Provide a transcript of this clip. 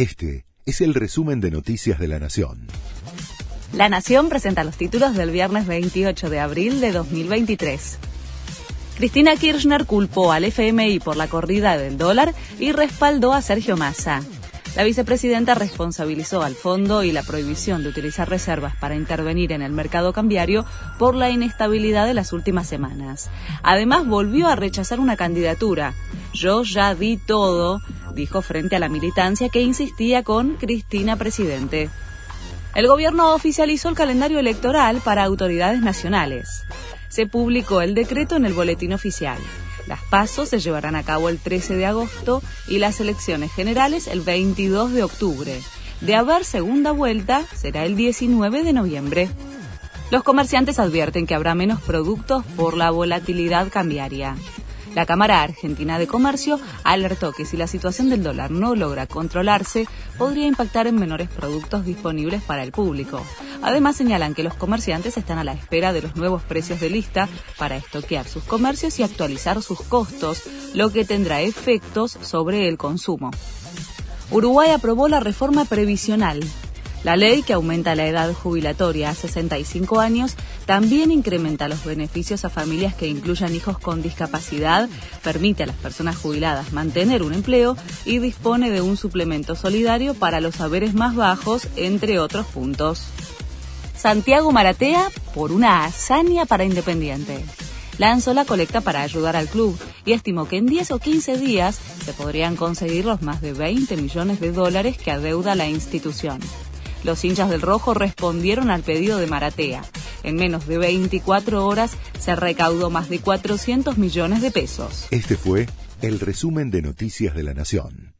Este es el resumen de Noticias de la Nación. La Nación presenta los títulos del viernes 28 de abril de 2023. Cristina Kirchner culpó al FMI por la corrida del dólar y respaldó a Sergio Massa. La vicepresidenta responsabilizó al fondo y la prohibición de utilizar reservas para intervenir en el mercado cambiario por la inestabilidad de las últimas semanas. Además, volvió a rechazar una candidatura. Yo ya di todo, dijo frente a la militancia que insistía con Cristina presidente. El gobierno oficializó el calendario electoral para autoridades nacionales. Se publicó el decreto en el boletín oficial. Las pasos se llevarán a cabo el 13 de agosto y las elecciones generales el 22 de octubre. De haber segunda vuelta, será el 19 de noviembre. Los comerciantes advierten que habrá menos productos por la volatilidad cambiaria. La Cámara Argentina de Comercio alertó que si la situación del dólar no logra controlarse, podría impactar en menores productos disponibles para el público. Además señalan que los comerciantes están a la espera de los nuevos precios de lista para estoquear sus comercios y actualizar sus costos, lo que tendrá efectos sobre el consumo. Uruguay aprobó la reforma previsional la ley que aumenta la edad jubilatoria a 65 años también incrementa los beneficios a familias que incluyan hijos con discapacidad, permite a las personas jubiladas mantener un empleo y dispone de un suplemento solidario para los saberes más bajos, entre otros puntos. Santiago Maratea por una hazaña para Independiente lanzó la colecta para ayudar al club y estimó que en 10 o 15 días se podrían conseguir los más de 20 millones de dólares que adeuda la institución. Los hinchas del Rojo respondieron al pedido de Maratea. En menos de 24 horas se recaudó más de 400 millones de pesos. Este fue el resumen de Noticias de la Nación.